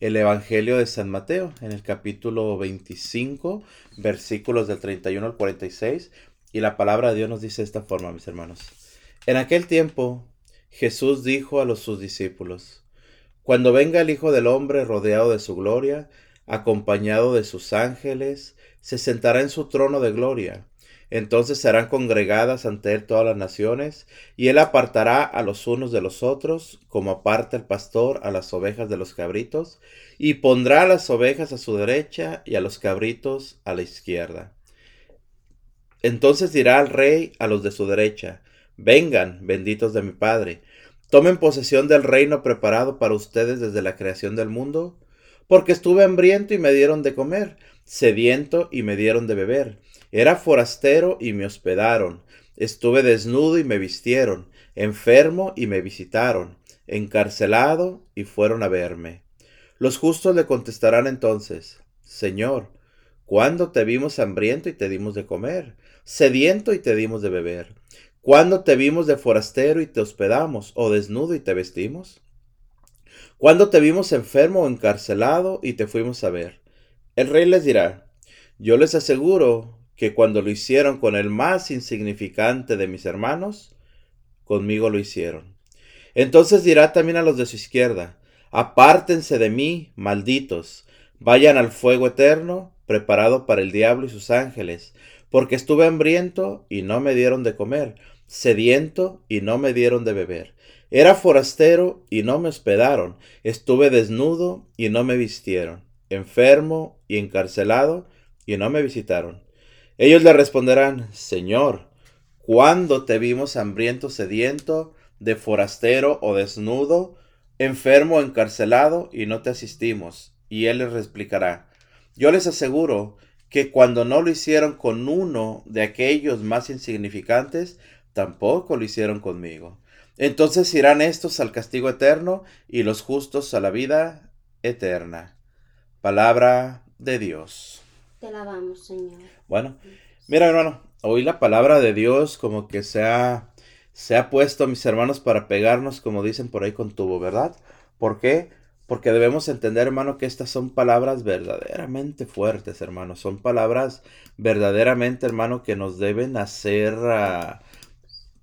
el Evangelio de San Mateo en el capítulo 25, versículos del 31 al 46. Y la palabra de Dios nos dice de esta forma, mis hermanos. En aquel tiempo Jesús dijo a los sus discípulos, Cuando venga el Hijo del Hombre rodeado de su gloria, acompañado de sus ángeles, se sentará en su trono de gloria entonces serán congregadas ante él todas las naciones, y él apartará a los unos de los otros, como aparta el pastor a las ovejas de los cabritos, y pondrá a las ovejas a su derecha y a los cabritos a la izquierda. Entonces dirá al rey a los de su derecha, Vengan, benditos de mi Padre, tomen posesión del reino preparado para ustedes desde la creación del mundo, porque estuve hambriento y me dieron de comer, sediento y me dieron de beber era forastero y me hospedaron. Estuve desnudo y me vistieron, enfermo y me visitaron, encarcelado y fueron a verme. Los justos le contestarán entonces, Señor, ¿cuándo te vimos hambriento y te dimos de comer? Sediento y te dimos de beber. ¿Cuándo te vimos de forastero y te hospedamos, o desnudo y te vestimos? ¿Cuándo te vimos enfermo o encarcelado y te fuimos a ver? El rey les dirá, yo les aseguro que cuando lo hicieron con el más insignificante de mis hermanos, conmigo lo hicieron. Entonces dirá también a los de su izquierda, apártense de mí, malditos, vayan al fuego eterno, preparado para el diablo y sus ángeles, porque estuve hambriento y no me dieron de comer, sediento y no me dieron de beber. Era forastero y no me hospedaron, estuve desnudo y no me vistieron, enfermo y encarcelado y no me visitaron. Ellos le responderán, Señor, ¿cuándo te vimos hambriento, sediento, de forastero o desnudo, enfermo o encarcelado, y no te asistimos? Y él les explicará, yo les aseguro que cuando no lo hicieron con uno de aquellos más insignificantes, tampoco lo hicieron conmigo. Entonces irán estos al castigo eterno y los justos a la vida eterna. Palabra de Dios. Te alabamos, Señor. Bueno, mira, hermano, hoy la palabra de Dios como que se ha, se ha puesto, mis hermanos, para pegarnos, como dicen por ahí, con tubo, ¿verdad? ¿Por qué? Porque debemos entender, hermano, que estas son palabras verdaderamente fuertes, hermano. Son palabras verdaderamente, hermano, que nos deben hacer ah,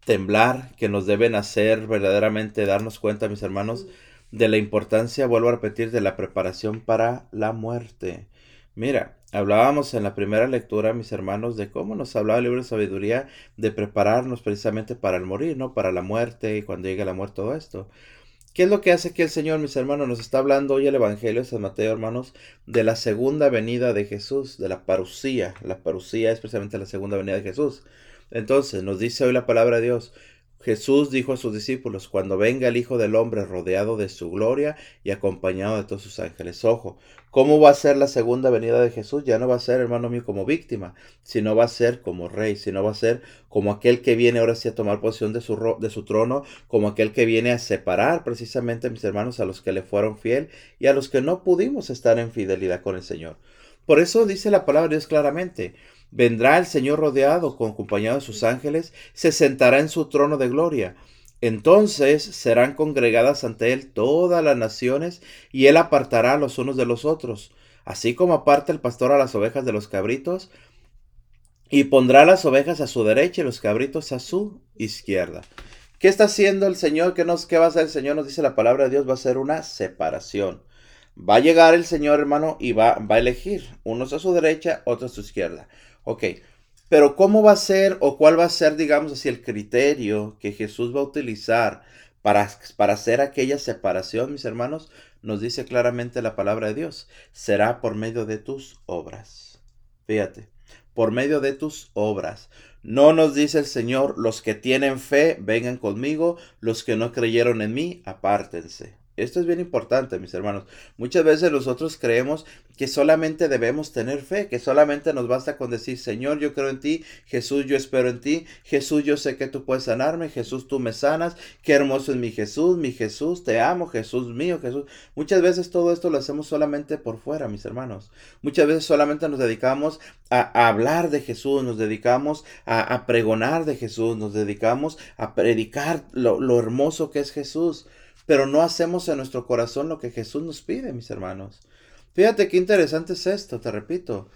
temblar, que nos deben hacer verdaderamente darnos cuenta, mis hermanos, de la importancia, vuelvo a repetir, de la preparación para la muerte. Mira, hablábamos en la primera lectura, mis hermanos, de cómo nos hablaba el libro de sabiduría de prepararnos precisamente para el morir, ¿no? Para la muerte y cuando llegue la muerte, todo esto. ¿Qué es lo que hace que el Señor, mis hermanos? Nos está hablando hoy el Evangelio de San Mateo, hermanos, de la segunda venida de Jesús, de la parucía. La parucía es precisamente la segunda venida de Jesús. Entonces, nos dice hoy la palabra de Dios, Jesús dijo a sus discípulos, cuando venga el Hijo del Hombre rodeado de su gloria y acompañado de todos sus ángeles. Ojo, ¿cómo va a ser la segunda venida de Jesús? Ya no va a ser, hermano mío, como víctima, sino va a ser como rey, sino va a ser como aquel que viene ahora sí a tomar posición de su, de su trono, como aquel que viene a separar precisamente, mis hermanos, a los que le fueron fiel y a los que no pudimos estar en fidelidad con el Señor. Por eso dice la palabra de Dios claramente, Vendrá el Señor rodeado, con acompañado de sus ángeles, se sentará en su trono de gloria. Entonces serán congregadas ante él todas las naciones, y él apartará a los unos de los otros, así como aparta el pastor a las ovejas de los cabritos, y pondrá las ovejas a su derecha y los cabritos a su izquierda. ¿Qué está haciendo el Señor? ¿Qué, nos, ¿Qué va a hacer el Señor? Nos dice la palabra de Dios, va a ser una separación. Va a llegar el Señor, hermano, y va, va a elegir unos a su derecha, otros a su izquierda. Ok, pero ¿cómo va a ser o cuál va a ser, digamos así, el criterio que Jesús va a utilizar para, para hacer aquella separación, mis hermanos? Nos dice claramente la palabra de Dios. Será por medio de tus obras. Fíjate, por medio de tus obras. No nos dice el Señor, los que tienen fe, vengan conmigo, los que no creyeron en mí, apártense. Esto es bien importante, mis hermanos. Muchas veces nosotros creemos que solamente debemos tener fe, que solamente nos basta con decir, Señor, yo creo en ti, Jesús, yo espero en ti, Jesús, yo sé que tú puedes sanarme, Jesús, tú me sanas, qué hermoso es mi Jesús, mi Jesús, te amo, Jesús mío, Jesús. Muchas veces todo esto lo hacemos solamente por fuera, mis hermanos. Muchas veces solamente nos dedicamos a, hablar de Jesús, nos dedicamos a, pregonar de Jesús, nos dedicamos a predicar lo hermoso que es Jesús. Pero no hacemos en nuestro corazón lo que Jesús nos pide, mis hermanos. Fíjate qué interesante es esto, te repito.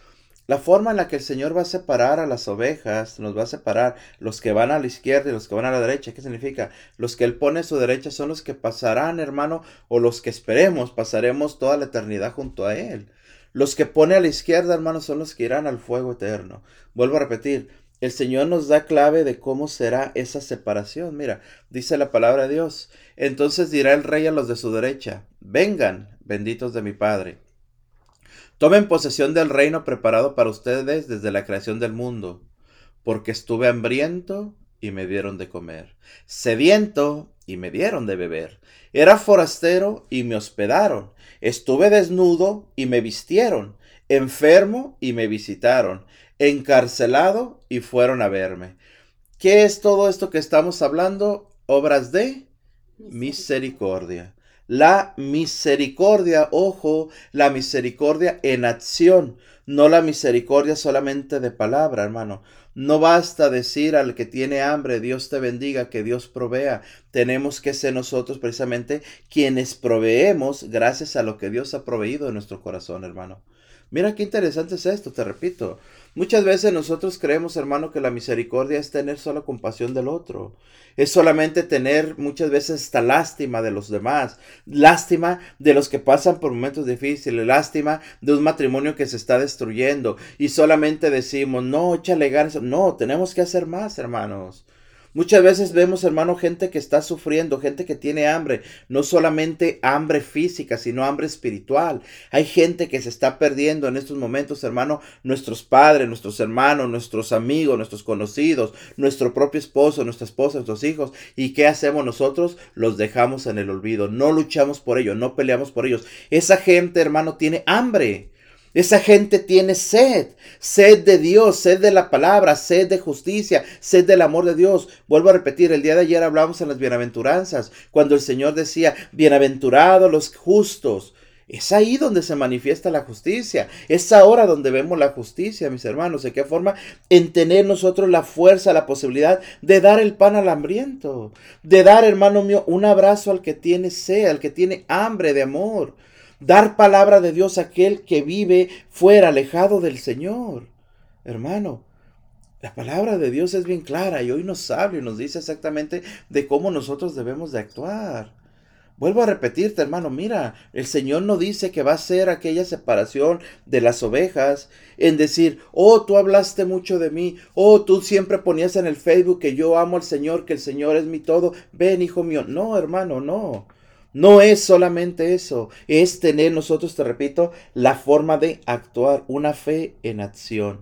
La forma en la que el Señor va a separar a las ovejas, nos va a separar los que van a la izquierda y los que van a la derecha. ¿Qué significa? Los que Él pone a su derecha son los que pasarán, hermano, o los que esperemos, pasaremos toda la eternidad junto a Él. Los que pone a la izquierda, hermano, son los que irán al fuego eterno. Vuelvo a repetir, el Señor nos da clave de cómo será esa separación. Mira, dice la palabra de Dios. Entonces dirá el rey a los de su derecha, vengan, benditos de mi Padre Tomen posesión del reino preparado para ustedes desde la creación del mundo, porque estuve hambriento y me dieron de comer, sediento y me dieron de beber, era forastero y me hospedaron, estuve desnudo y me vistieron, enfermo y me visitaron, encarcelado y fueron a verme. ¿Qué es todo esto que estamos hablando? Obras de misericordia. La misericordia, ojo, la misericordia en acción, no la misericordia solamente de palabra, hermano. No basta decir al que tiene hambre, Dios te bendiga, que Dios provea. Tenemos que ser nosotros precisamente quienes proveemos gracias a lo que Dios ha proveído en nuestro corazón, hermano. Mira qué interesante es esto, te repito. Muchas veces nosotros creemos, hermano, que la misericordia es tener solo compasión del otro. Es solamente tener muchas veces esta lástima de los demás, lástima de los que pasan por momentos difíciles, lástima de un matrimonio que se está destruyendo y solamente decimos, no, échale ganas. No, tenemos que hacer más, hermanos. Muchas veces vemos, hermano, gente que está sufriendo, gente que tiene hambre, no solamente hambre física, sino hambre espiritual. Hay gente que se está perdiendo en estos momentos, hermano, nuestros padres, nuestros hermanos, nuestros amigos, nuestros conocidos, nuestro propio esposo, nuestra esposa, nuestros hijos. ¿Y qué hacemos nosotros? Los dejamos en el olvido, no luchamos por ellos, no peleamos por ellos. Esa gente, hermano, tiene hambre. Esa gente tiene sed, sed de Dios, sed de la palabra, sed de justicia, sed del amor de Dios. Vuelvo a repetir, el día de ayer hablamos en las bienaventuranzas, cuando el Señor decía, bienaventurados los justos. Es ahí donde se manifiesta la justicia. Es ahora donde vemos la justicia, mis hermanos. ¿De qué forma? En tener nosotros la fuerza, la posibilidad de dar el pan al hambriento. De dar, hermano mío, un abrazo al que tiene sed, al que tiene hambre de amor dar palabra de Dios a aquel que vive fuera, alejado del Señor. Hermano, la palabra de Dios es bien clara y hoy nos habla y nos dice exactamente de cómo nosotros debemos de actuar. Vuelvo a repetirte, hermano, mira, el Señor no dice que va a ser aquella separación de las ovejas en decir, oh, tú hablaste mucho de mí, oh, tú siempre ponías en el Facebook que yo amo al Señor, que el Señor es mi todo, ven, hijo mío. No, hermano, no. No es solamente eso, es tener nosotros, te repito, la forma de actuar, una fe en acción,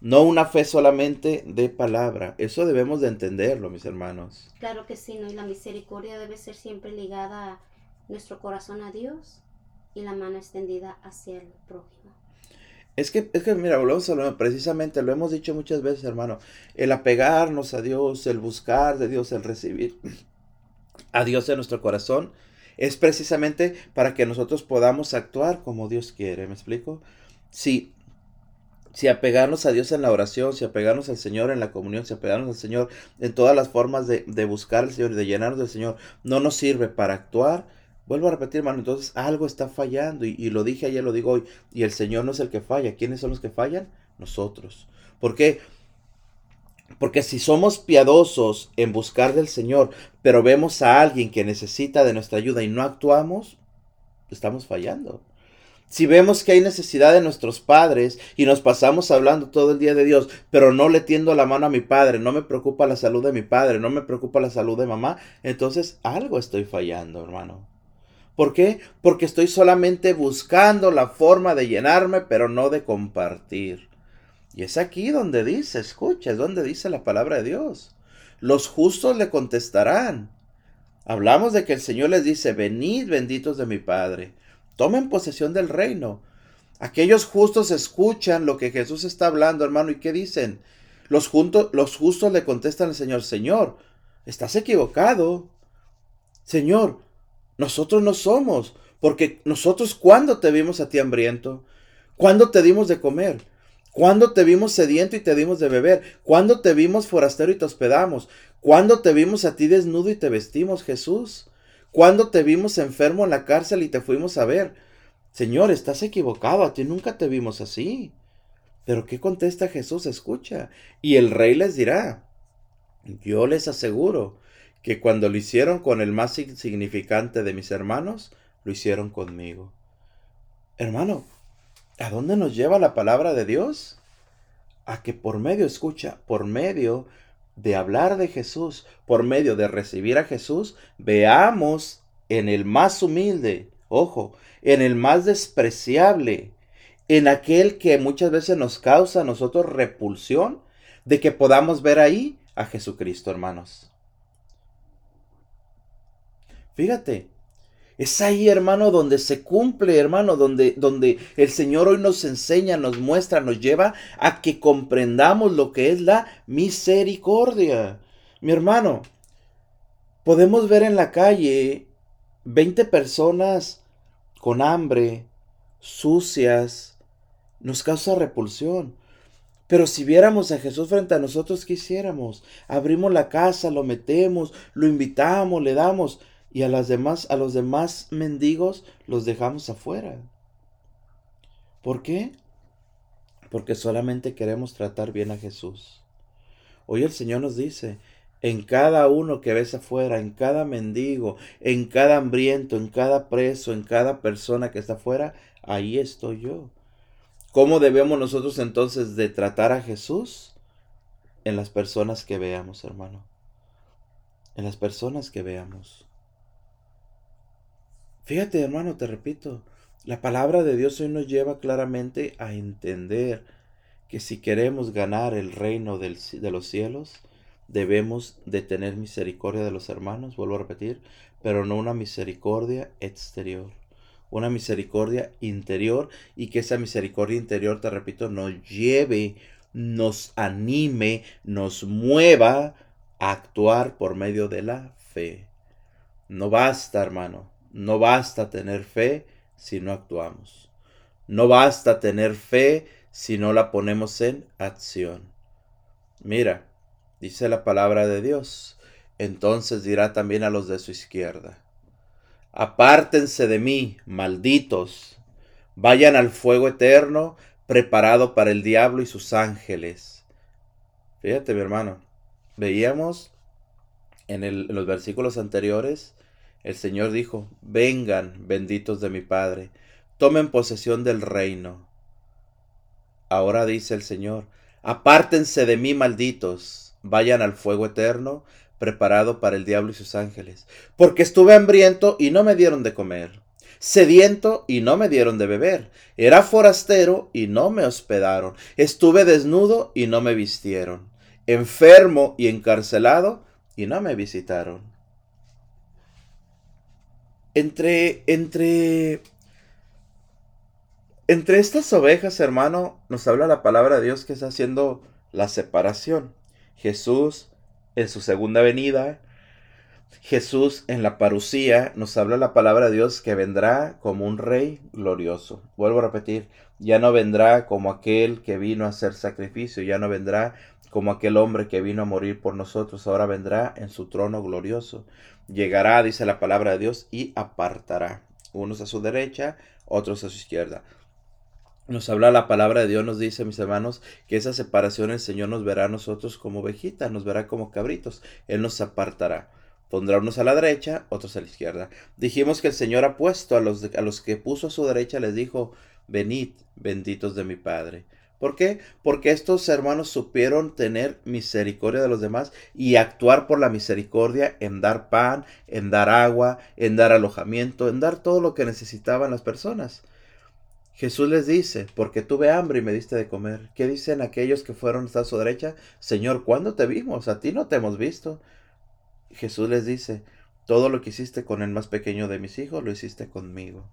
no una fe solamente de palabra. Eso debemos de entenderlo, mis hermanos. Claro que sí, ¿no? Y la misericordia debe ser siempre ligada a nuestro corazón a Dios y la mano extendida hacia el prójimo. Es que, es que, mira, volvemos a lo precisamente, lo hemos dicho muchas veces, hermano, el apegarnos a Dios, el buscar de Dios, el recibir a Dios en nuestro corazón, es precisamente para que nosotros podamos actuar como Dios quiere. ¿Me explico? Si, si apegarnos a Dios en la oración, si apegarnos al Señor en la comunión, si apegarnos al Señor en todas las formas de, buscar al Señor y de llenarnos del Señor, no nos sirve para actuar, Vuelvo a repetir, hermano, entonces algo está fallando y, y, lo dije ayer, lo digo hoy, y el Señor no es el que falla. ¿Quiénes son los que fallan? Nosotros. ¿Por qué? Porque si somos piadosos en buscar del Señor, pero vemos a alguien que necesita de nuestra ayuda y no actuamos, estamos fallando. Si vemos que hay necesidad de nuestros padres y nos pasamos hablando todo el día de Dios, pero no le tiendo la mano a mi padre, no me preocupa la salud de mi padre, no me preocupa la salud de mamá, entonces algo estoy fallando, hermano. ¿Por qué? Porque estoy solamente buscando la forma de llenarme, pero no de compartir. Y es aquí donde dice, escucha, es donde dice la palabra de Dios. Los justos le contestarán. Hablamos de que el Señor les dice, venid benditos de mi Padre, tomen posesión del reino. Aquellos justos escuchan lo que Jesús está hablando, hermano, ¿y qué dicen? Los, los justos le contestan al Señor, Señor, estás equivocado. Señor, nosotros no somos, porque nosotros ¿cuándo te vimos a ti hambriento? ¿Cuándo te dimos de comer? ¿Cuándo te vimos sediento y te dimos de beber? ¿Cuándo te vimos forastero y te hospedamos? ¿Cuándo te vimos a ti desnudo y te vestimos, Jesús? ¿Cuándo te vimos enfermo en la cárcel y te fuimos a ver? Señor, estás equivocado, a ti nunca te vimos así. Pero ¿qué contesta Jesús? Escucha. Y el rey les dirá, yo les aseguro que cuando lo hicieron con el más insignificante de mis hermanos, lo hicieron conmigo. Hermano, ¿a dónde nos lleva la palabra de Dios? A que por medio, escucha, por medio de hablar de Jesús, por medio de recibir a Jesús, veamos en el más humilde, ojo, en el más despreciable, en aquel que muchas veces nos causa a nosotros repulsión, de que podamos ver ahí a Jesucristo, hermanos. Fíjate, es ahí, hermano, donde se cumple, hermano, donde, donde el Señor hoy nos enseña, nos muestra, nos lleva a que comprendamos lo que es la misericordia. Mi hermano, podemos ver en la calle 20 personas con hambre, sucias, nos causa repulsión. Pero si viéramos a Jesús frente a nosotros, ¿qué hiciéramos? Abrimos la casa, lo metemos, lo invitamos, le damos y a, las demás, a los demás mendigos los dejamos afuera. ¿Por qué? Porque solamente queremos tratar bien a Jesús. Hoy el Señor nos dice, en cada uno que ves afuera, en cada mendigo, en cada hambriento, en cada preso, en cada persona que está afuera, ahí estoy yo. ¿Cómo debemos nosotros entonces de tratar a Jesús? En las personas que veamos, hermano. En las personas que veamos. Fíjate, hermano, te repito, la palabra de Dios hoy nos lleva claramente a entender que si queremos ganar el reino de los cielos, debemos de tener misericordia de los hermanos, vuelvo a repetir, pero no una misericordia exterior, una misericordia interior y que esa misericordia interior, te repito, nos lleve, nos anime, nos mueva a actuar por medio de la fe. No basta, hermano, no basta tener fe si no actuamos. No basta tener fe si no la ponemos en acción. Mira, dice la palabra de Dios. Entonces dirá también a los de su izquierda, apártense de mí, malditos, vayan al fuego eterno preparado para el diablo y sus ángeles. Fíjate, mi hermano, veíamos en, en los versículos anteriores el Señor dijo, vengan, benditos de mi Padre, tomen posesión del reino. Ahora dice el Señor, apártense de mí, malditos, vayan al fuego eterno, preparado para el diablo y sus ángeles, porque estuve hambriento y no me dieron de comer, sediento y no me dieron de beber, era forastero y no me hospedaron, estuve desnudo y no me vistieron, enfermo y encarcelado y no me visitaron entre, entre, entre estas ovejas, hermano, nos habla la palabra de Dios que está haciendo la separación. Jesús en su segunda venida, Jesús en la parucía, nos habla la palabra de Dios que vendrá como un rey glorioso. Vuelvo a repetir, ya no vendrá como aquel que vino a hacer sacrificio, ya no vendrá como aquel hombre que vino a morir por nosotros, ahora vendrá en su trono glorioso. Llegará, dice la palabra de Dios, y apartará. Unos a su derecha, otros a su izquierda. Nos habla la palabra de Dios, nos dice, mis hermanos, que esa separación el Señor nos verá a nosotros como ovejitas, nos verá como cabritos. Él nos apartará. Pondrá unos a la derecha, otros a la izquierda. Dijimos que el Señor ha puesto a los, a los que puso a su derecha, les dijo, venid, benditos de mi Padre. ¿Por qué? Porque estos hermanos supieron tener misericordia de los demás y actuar por la misericordia en dar pan, en dar agua, en dar alojamiento, en dar todo lo que necesitaban las personas. Jesús les dice, porque tuve hambre y me diste de comer. ¿Qué dicen aquellos que fueron a su derecha? Señor, ¿cuándo te vimos? A ti no te hemos visto. Jesús les dice, todo lo que hiciste con el más pequeño de mis hijos, lo hiciste conmigo.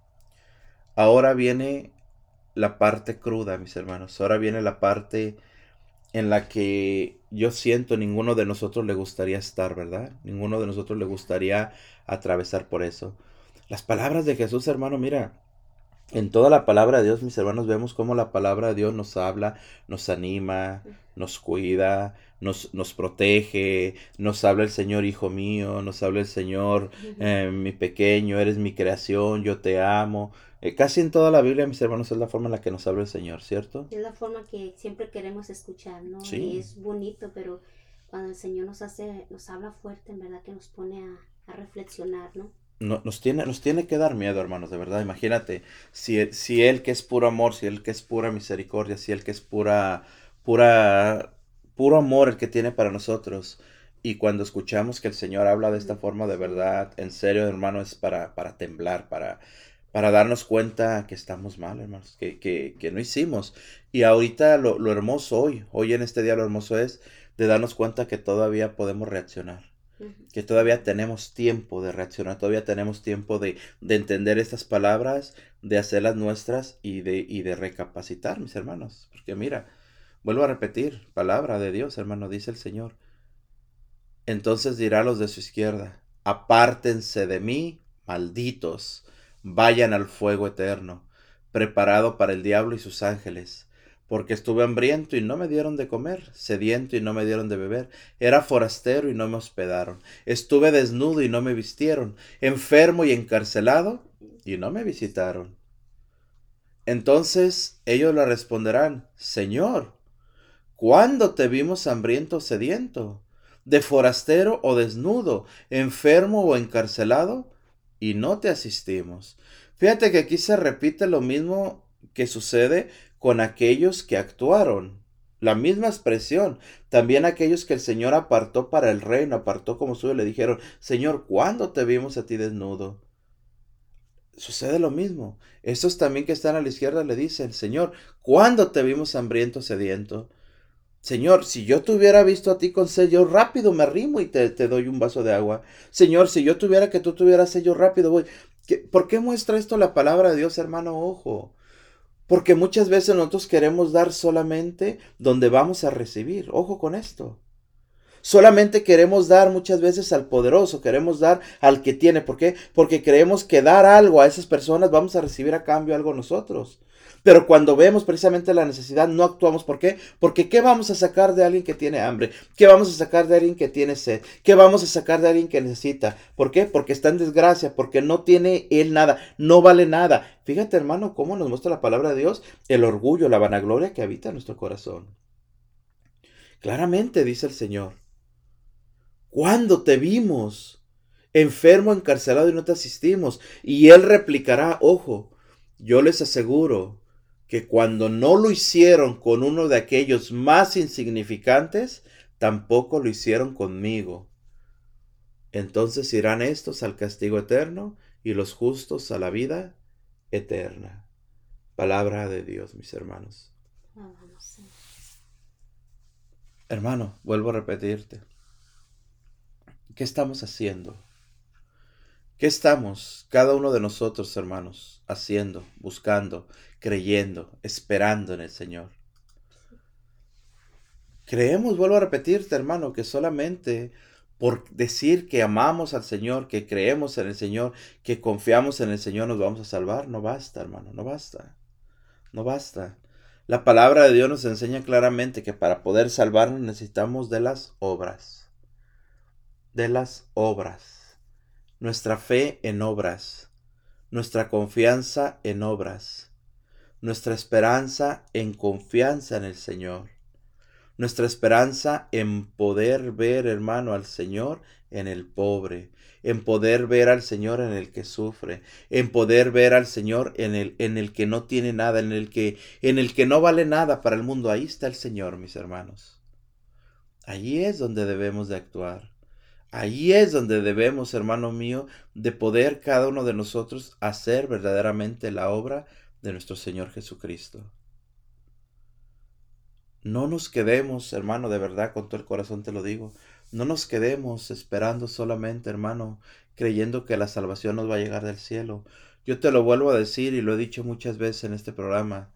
Ahora viene la parte cruda, mis hermanos. Ahora viene la parte en la que yo siento ninguno de nosotros le gustaría estar, ¿verdad? Ninguno de nosotros le gustaría atravesar por eso. Las palabras de Jesús, hermano, mira, En toda la palabra de Dios, mis hermanos, vemos cómo la palabra de Dios nos habla, nos anima, nos cuida, nos, nos protege, nos habla el Señor, hijo mío, nos habla el Señor, eh, mi pequeño, eres mi creación, yo te amo. Eh, casi en toda la Biblia, mis hermanos, es la forma en la que nos habla el Señor, ¿cierto? Es la forma que siempre queremos escuchar, ¿no? Sí. Y es bonito, pero cuando el Señor nos hace, nos habla fuerte, en verdad que nos pone a, a reflexionar, ¿no? No, nos, tiene, nos tiene que dar miedo, hermanos, de verdad. Imagínate, si, si Él que es puro amor, si Él que es pura misericordia, si Él que es pura, pura, puro amor el que tiene para nosotros. Y cuando escuchamos que el Señor habla de esta forma de verdad, en serio, hermano, es para, para temblar, para, para darnos cuenta que estamos mal, hermanos, que, que, que no hicimos. Y ahorita lo, lo hermoso hoy, hoy en este día lo hermoso es de darnos cuenta que todavía podemos reaccionar que todavía tenemos tiempo de reaccionar, todavía tenemos tiempo de, de entender estas palabras, de hacerlas nuestras y de, y de recapacitar, mis hermanos. Porque mira, vuelvo a repetir, palabra de Dios, hermano, dice el Señor. Entonces dirá a los de su izquierda, apártense de mí, malditos, vayan al fuego eterno, preparado para el diablo y sus ángeles. Porque estuve hambriento y no me dieron de comer, sediento y no me dieron de beber, era forastero y no me hospedaron, estuve desnudo y no me vistieron, enfermo y encarcelado y no me visitaron. Entonces ellos le responderán, Señor, ¿cuándo te vimos hambriento o sediento, de forastero o desnudo, enfermo o encarcelado? Y no te asistimos. Fíjate que aquí se repite lo mismo que sucede con aquellos que actuaron. La misma expresión. También aquellos que el Señor apartó para el reino, apartó como suyo, le dijeron, Señor, ¿cuándo te vimos a ti desnudo? Sucede lo mismo. Estos también que están a la izquierda le dicen, Señor, ¿cuándo te vimos hambriento, sediento? Señor, si yo te hubiera visto a ti con sed, yo rápido me arrimo y te, doy un vaso de agua. Señor, si yo tuviera que tú tuvieras sed, yo rápido voy. ¿Qué- ¿Por qué muestra esto la palabra de Dios, hermano? Ojo. Porque muchas veces nosotros queremos dar solamente donde vamos a recibir. Ojo con esto. Solamente queremos dar muchas veces al poderoso, queremos dar al que tiene. ¿Por qué? Porque creemos que dar algo a esas personas vamos a recibir a cambio algo nosotros. Pero cuando vemos precisamente la necesidad, no actuamos. ¿Por qué? Porque ¿qué vamos a sacar de alguien que tiene hambre? ¿Qué vamos a sacar de alguien que tiene sed? ¿Qué vamos a sacar de alguien que necesita? ¿Por qué? Porque está en desgracia, porque no tiene él nada, no vale nada. Fíjate, hermano, cómo nos muestra la palabra de Dios el orgullo, la vanagloria que habita en nuestro corazón. Claramente dice el Señor, ¿cuándo te vimos? Enfermo, encarcelado y no te asistimos. Y él replicará, ojo, yo les aseguro que cuando no lo hicieron con uno de aquellos más insignificantes, tampoco lo hicieron conmigo. Entonces irán estos al castigo eterno y los justos a la vida eterna. Palabra de Dios, mis hermanos. Hermano, vuelvo a repetirte. ¿Qué estamos haciendo? ¿Qué estamos, cada uno de nosotros, hermanos, haciendo, buscando, creyendo, esperando en el Señor? Creemos, vuelvo a repetirte, hermano, que solamente por decir que amamos al Señor, que creemos en el Señor, que confiamos en el Señor, nos vamos a salvar. No basta, hermano, no basta. No basta. La palabra de Dios nos enseña claramente que para poder salvarnos necesitamos de las obras. De las obras. Nuestra fe en obras. Nuestra confianza en obras. Nuestra esperanza en confianza en el Señor. Nuestra esperanza en poder ver, hermano, al Señor en el pobre, en poder ver al Señor en el que sufre, en poder ver al Señor en el, en el que no tiene nada, en el que, en el que no vale nada para el mundo. Ahí está el Señor, mis hermanos. Allí es donde debemos de actuar. Allí es donde debemos, hermano mío, de poder cada uno de nosotros hacer verdaderamente la obra de nuestro Señor Jesucristo. No nos quedemos, hermano, de verdad, con todo el corazón te lo digo. No nos quedemos esperando solamente, hermano, creyendo que la salvación nos va a llegar del cielo. Yo te lo vuelvo a decir y lo he dicho muchas veces en este programa.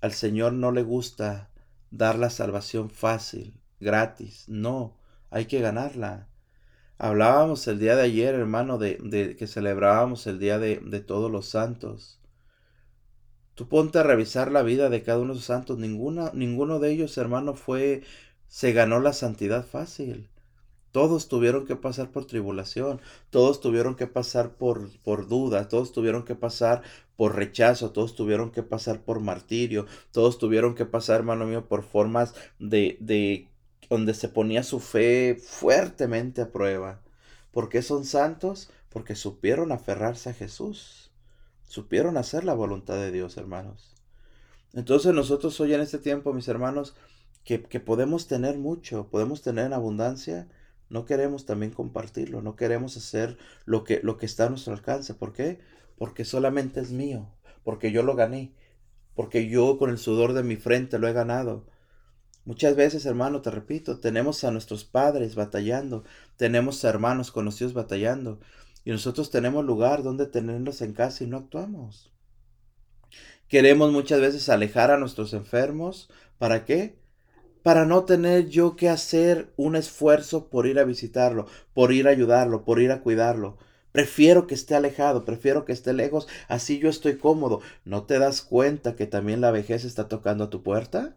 Al Señor no le gusta dar la salvación fácil, gratis. No, hay que ganarla. Hablábamos el día de ayer, hermano, de, que celebrábamos el día de todos los santos. Tú ponte a revisar la vida de cada uno de los santos. Ninguna, ninguno de ellos, hermano, fue, se ganó la santidad fácil. Todos tuvieron que pasar por tribulación, todos tuvieron que pasar por, por duda, todos tuvieron que pasar por rechazo, todos tuvieron que pasar por martirio, todos tuvieron que pasar, hermano mío, por formas de, de donde se ponía su fe fuertemente a prueba. ¿Por qué son santos? Porque supieron aferrarse a Jesús, supieron hacer la voluntad de Dios, hermanos. Entonces nosotros hoy en este tiempo, mis hermanos, que, que podemos tener mucho, podemos tener en abundancia, no queremos también compartirlo, no queremos hacer lo que, lo que está a nuestro alcance. ¿Por qué? Porque solamente es mío, porque yo lo gané, porque yo con el sudor de mi frente lo he ganado. Muchas veces, hermano, te repito, tenemos a nuestros padres batallando, tenemos a hermanos conocidos batallando, y nosotros tenemos lugar donde tenerlos en casa y no actuamos. Queremos muchas veces alejar a nuestros enfermos. ¿Para qué? para no tener yo que hacer un esfuerzo por ir a visitarlo, por ir a ayudarlo, por ir a cuidarlo. Prefiero que esté alejado, prefiero que esté lejos, así yo estoy cómodo. ¿No te das cuenta que también la vejez está tocando a tu puerta?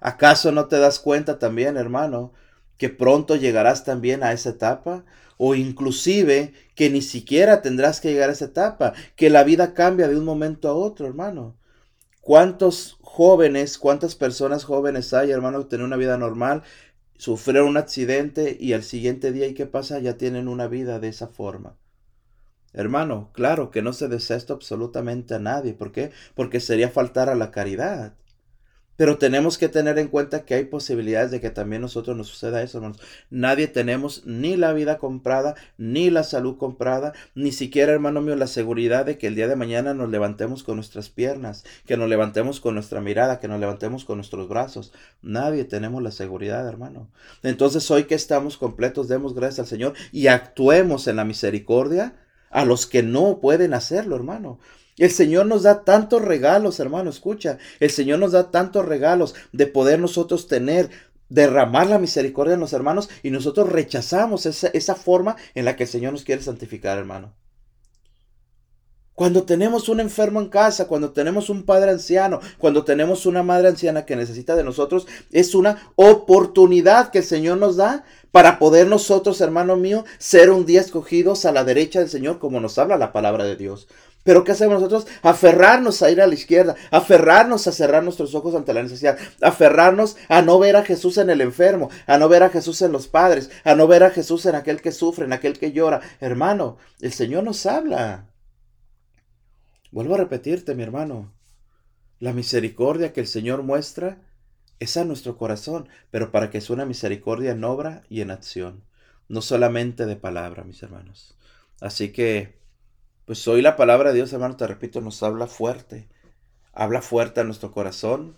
¿Acaso no te das cuenta también, hermano, que pronto llegarás también a esa etapa? O inclusive que ni siquiera tendrás que llegar a esa etapa, que la vida cambia de un momento a otro, hermano. ¿Cuántos jóvenes, cuántas personas jóvenes hay, hermano, que tienen una vida normal, sufrieron un accidente y al siguiente día, ¿y qué pasa? Ya tienen una vida de esa forma. Hermano, claro que no se desea esto absolutamente a nadie. ¿Por qué? Porque sería faltar a la caridad. Pero tenemos que tener en cuenta que hay posibilidades de que también nosotros nos suceda eso, hermanos. Nadie tenemos ni la vida comprada, ni la salud comprada, ni siquiera, hermano mío, la seguridad de que el día de mañana nos levantemos con nuestras piernas, que nos levantemos con nuestra mirada, que nos levantemos con nuestros brazos. Nadie tenemos la seguridad, hermano. Entonces, hoy que estamos completos, demos gracias al Señor y actuemos en la misericordia a los que no pueden hacerlo, hermano. El Señor nos da tantos regalos, hermano, escucha. El Señor nos da tantos regalos de poder nosotros tener, derramar la misericordia en los hermanos y nosotros rechazamos esa, esa forma en la que el Señor nos quiere santificar, hermano. Cuando tenemos un enfermo en casa, cuando tenemos un padre anciano, cuando tenemos una madre anciana que necesita de nosotros, es una oportunidad que el Señor nos da para poder nosotros, hermano mío, ser un día escogidos a la derecha del Señor, como nos habla la palabra de Dios. Pero ¿qué hacemos nosotros? Aferrarnos a ir a la izquierda, aferrarnos a cerrar nuestros ojos ante la necesidad, aferrarnos a no ver a Jesús en el enfermo, a no ver a Jesús en los padres, a no ver a Jesús en aquel que sufre, en aquel que llora. Hermano, el Señor nos habla. Vuelvo a repetirte, mi hermano, la misericordia que el Señor muestra es a nuestro corazón, pero para que sea una misericordia en obra y en acción, no solamente de palabra, mis hermanos. Así que pues hoy la palabra de Dios, hermano, te repito, nos habla fuerte. Habla fuerte a nuestro corazón.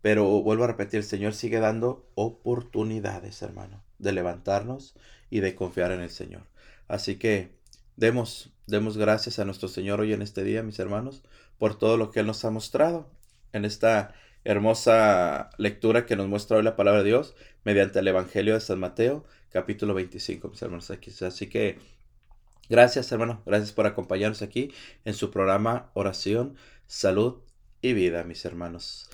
Pero vuelvo a repetir, el Señor sigue dando oportunidades, hermano, de levantarnos y de confiar en el Señor. Así que demos, demos gracias a nuestro Señor hoy en este día, mis hermanos, por todo lo que Él nos ha mostrado en esta hermosa lectura que nos muestra hoy la palabra de Dios mediante el Evangelio de San Mateo, capítulo 25, mis hermanos. Así que Gracias, hermano. Gracias por acompañarnos aquí en su programa Oración, Salud y Vida, mis hermanos.